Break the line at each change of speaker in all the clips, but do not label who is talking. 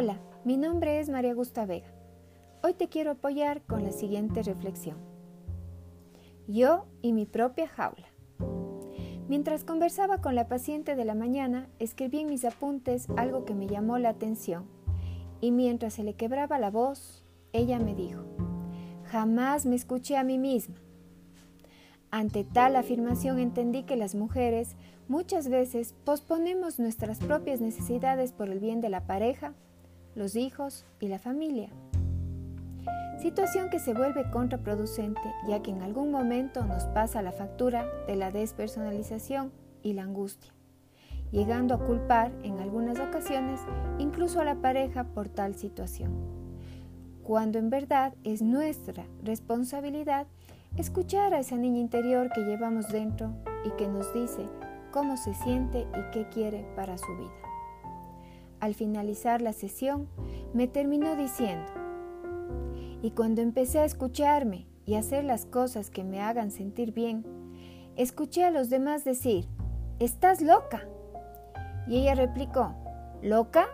Hola, mi nombre es María Gusta Vega. Hoy te quiero apoyar con la siguiente reflexión. Yo y mi propia jaula. Mientras conversaba con la paciente de la mañana, escribí en mis apuntes algo que me llamó la atención y mientras se le quebraba la voz, ella me dijo, jamás me escuché a mí misma. Ante tal afirmación entendí que las mujeres muchas veces posponemos nuestras propias necesidades por el bien de la pareja, los hijos y la familia. Situación que se vuelve contraproducente ya que en algún momento nos pasa la factura de la despersonalización y la angustia, llegando a culpar en algunas ocasiones incluso a la pareja por tal situación, cuando en verdad es nuestra responsabilidad escuchar a esa niña interior que llevamos dentro y que nos dice cómo se siente y qué quiere para su vida. Al finalizar la sesión, me terminó diciendo, y cuando empecé a escucharme y hacer las cosas que me hagan sentir bien, escuché a los demás decir, estás loca. Y ella replicó, ¿loca?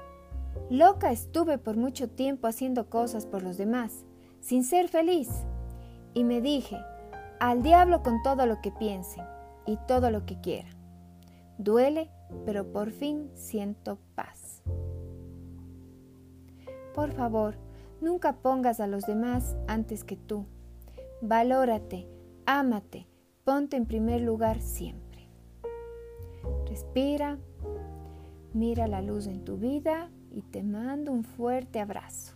Loca estuve por mucho tiempo haciendo cosas por los demás, sin ser feliz. Y me dije, al diablo con todo lo que piensen y todo lo que quiera. Duele, pero por fin siento paz. Por favor, nunca pongas a los demás antes que tú. Valórate, ámate, ponte en primer lugar siempre. Respira, mira la luz en tu vida y te mando un fuerte abrazo.